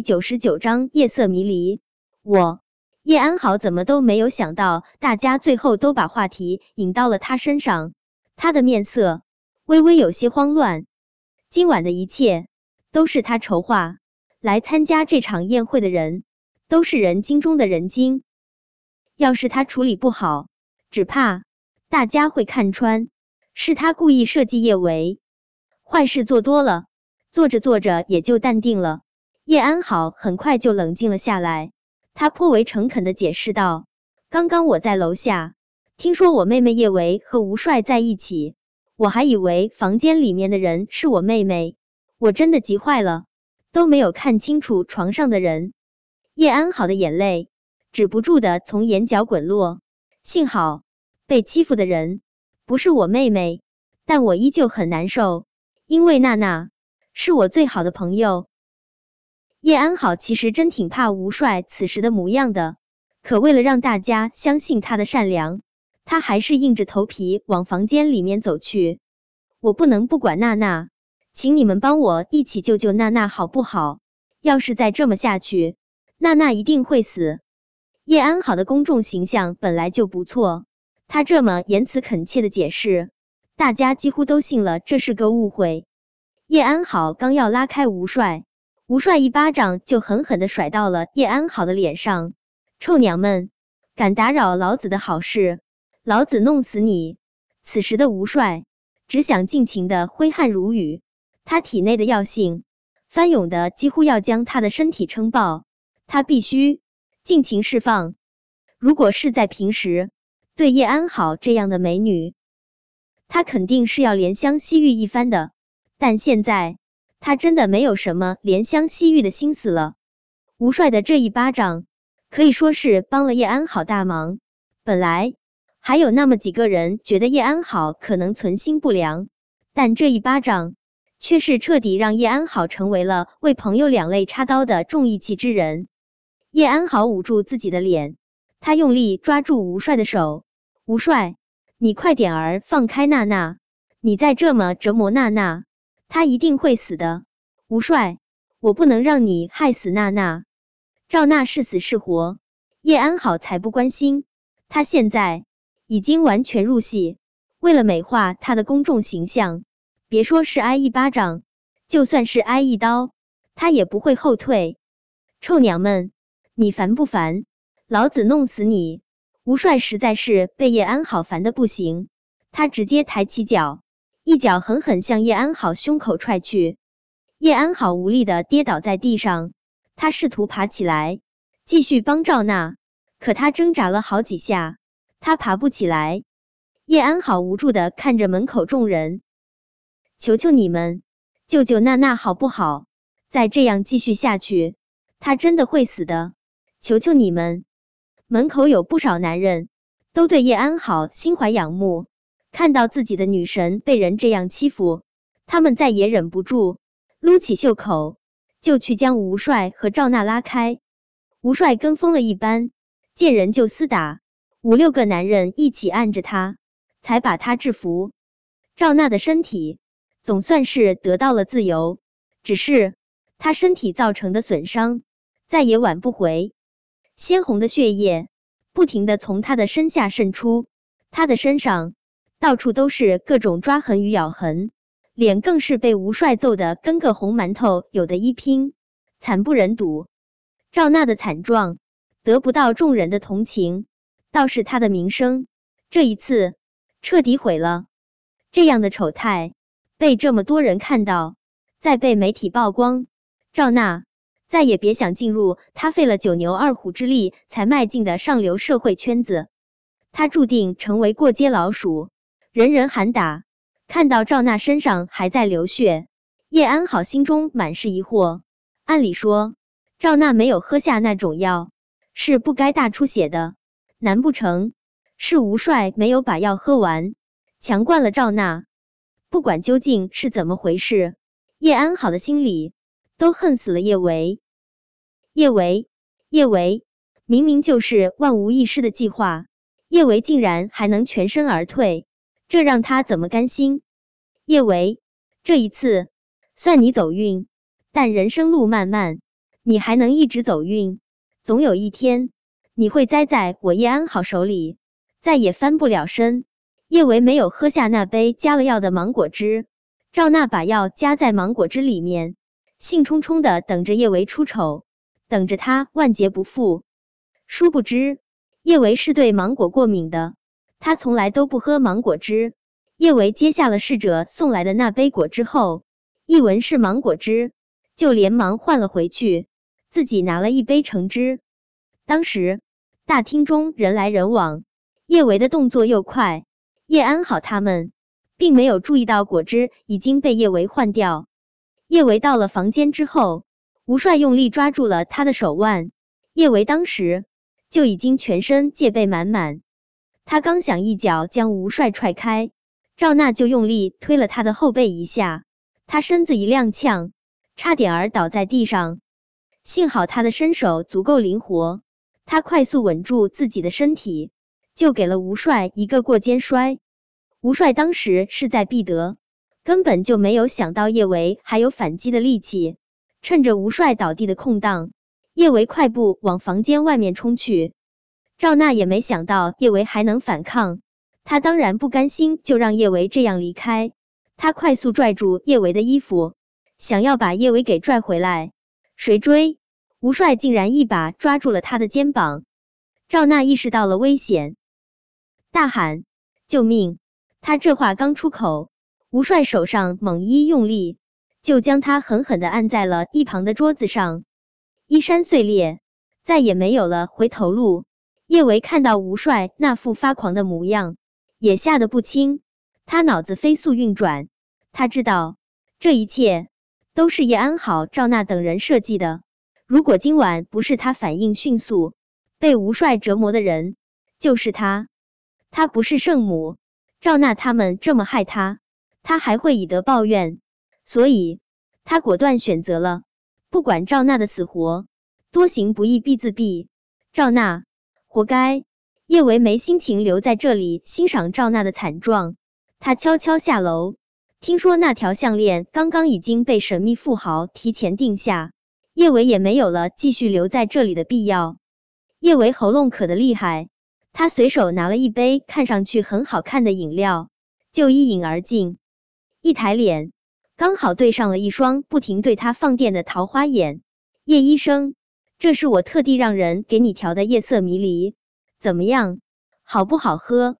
第九十九章夜色迷离。我叶安好怎么都没有想到，大家最后都把话题引到了他身上。他的面色微微有些慌乱。今晚的一切都是他筹划。来参加这场宴会的人都是人精中的人精。要是他处理不好，只怕大家会看穿是他故意设计叶维。坏事做多了，做着做着也就淡定了。叶安好很快就冷静了下来，他颇为诚恳的解释道：“刚刚我在楼下听说我妹妹叶维和吴帅在一起，我还以为房间里面的人是我妹妹，我真的急坏了，都没有看清楚床上的人。”叶安好的眼泪止不住的从眼角滚落，幸好被欺负的人不是我妹妹，但我依旧很难受，因为娜娜是我最好的朋友。叶安好其实真挺怕吴帅此时的模样的，可为了让大家相信他的善良，他还是硬着头皮往房间里面走去。我不能不管娜娜，请你们帮我一起救救娜娜好不好？要是再这么下去，娜娜一定会死。叶安好的公众形象本来就不错，他这么言辞恳切的解释，大家几乎都信了这是个误会。叶安好刚要拉开吴帅。吴帅一巴掌就狠狠的甩到了叶安好的脸上，臭娘们，敢打扰老子的好事，老子弄死你！此时的吴帅只想尽情的挥汗如雨，他体内的药性翻涌的几乎要将他的身体撑爆，他必须尽情释放。如果是在平时，对叶安好这样的美女，他肯定是要怜香惜玉一番的，但现在。他真的没有什么怜香惜玉的心思了。吴帅的这一巴掌可以说是帮了叶安好大忙。本来还有那么几个人觉得叶安好可能存心不良，但这一巴掌却是彻底让叶安好成为了为朋友两肋插刀的重义气之人。叶安好捂住自己的脸，他用力抓住吴帅的手：“吴帅，你快点儿放开娜娜，你再这么折磨娜娜。”他一定会死的，吴帅，我不能让你害死娜娜。赵娜是死是活，叶安好才不关心。他现在已经完全入戏，为了美化他的公众形象，别说是挨一巴掌，就算是挨一刀，他也不会后退。臭娘们，你烦不烦？老子弄死你！吴帅实在是被叶安好烦的不行，他直接抬起脚。一脚狠狠向叶安好胸口踹去，叶安好无力的跌倒在地上。他试图爬起来，继续帮赵娜，可他挣扎了好几下，他爬不起来。叶安好无助的看着门口众人，求求你们，救救娜娜好不好？再这样继续下去，她真的会死的！求求你们！门口有不少男人，都对叶安好心怀仰慕。看到自己的女神被人这样欺负，他们再也忍不住，撸起袖口就去将吴帅和赵娜拉开。吴帅跟疯了一般，见人就厮打，五六个男人一起按着他，才把他制服。赵娜的身体总算是得到了自由，只是她身体造成的损伤再也挽不回，鲜红的血液不停的从她的身下渗出，她的身上。到处都是各种抓痕与咬痕，脸更是被吴帅揍得跟个红馒头有的一拼，惨不忍睹。赵娜的惨状得不到众人的同情，倒是她的名声这一次彻底毁了。这样的丑态被这么多人看到，再被媒体曝光，赵娜再也别想进入她费了九牛二虎之力才迈进的上流社会圈子，她注定成为过街老鼠。人人喊打，看到赵娜身上还在流血，叶安好心中满是疑惑。按理说，赵娜没有喝下那种药，是不该大出血的。难不成是吴帅没有把药喝完，强灌了赵娜？不管究竟是怎么回事，叶安好的心里都恨死了叶维。叶维，叶维，明明就是万无一失的计划，叶维竟然还能全身而退。这让他怎么甘心？叶维，这一次算你走运，但人生路漫漫，你还能一直走运，总有一天你会栽在我叶安好手里，再也翻不了身。叶维没有喝下那杯加了药的芒果汁，赵娜把药加在芒果汁里面，兴冲冲的等着叶维出丑，等着他万劫不复。殊不知，叶维是对芒果过敏的，他从来都不喝芒果汁。叶维接下了侍者送来的那杯果汁后，一闻是芒果汁，就连忙换了回去。自己拿了一杯橙汁，当时大厅中人来人往，叶维的动作又快，叶安好他们并没有注意到果汁已经被叶维换掉。叶维到了房间之后，吴帅用力抓住了他的手腕，叶维当时就已经全身戒备满满，他刚想一脚将吴帅踹开，赵娜就用力推了他的后背一下，他身子一踉跄，差点儿倒在地上。幸好他的身手足够灵活，他快速稳住自己的身体，就给了吴帅一个过肩摔。吴帅当时势在必得，根本就没有想到叶维还有反击的力气。趁着吴帅倒地的空档，叶维快步往房间外面冲去。赵娜也没想到叶维还能反抗，她当然不甘心就让叶维这样离开。她快速拽住叶维的衣服，想要把叶维给拽回来。谁追？吴帅竟然一把抓住了他的肩膀，赵娜意识到了危险，大喊救命！他这话刚出口，吴帅手上猛一用力，就将他狠狠的按在了一旁的桌子上，衣衫碎裂，再也没有了回头路。叶维看到吴帅那副发狂的模样，也吓得不轻，他脑子飞速运转，他知道这一切都是叶安好、赵娜等人设计的。如果今晚不是他反应迅速，被吴帅折磨的人就是他。他不是圣母，赵娜他们这么害他，他还会以德报怨。所以，他果断选择了不管赵娜的死活，多行不义必自毙。赵娜活该。叶维没心情留在这里欣赏赵娜的惨状，他悄悄下楼。听说那条项链刚刚已经被神秘富豪提前定下。叶维也没有了继续留在这里的必要。叶维喉咙渴的厉害，他随手拿了一杯看上去很好看的饮料，就一饮而尽。一抬脸，刚好对上了一双不停对他放电的桃花眼。叶医生，这是我特地让人给你调的夜色迷离，怎么样，好不好喝？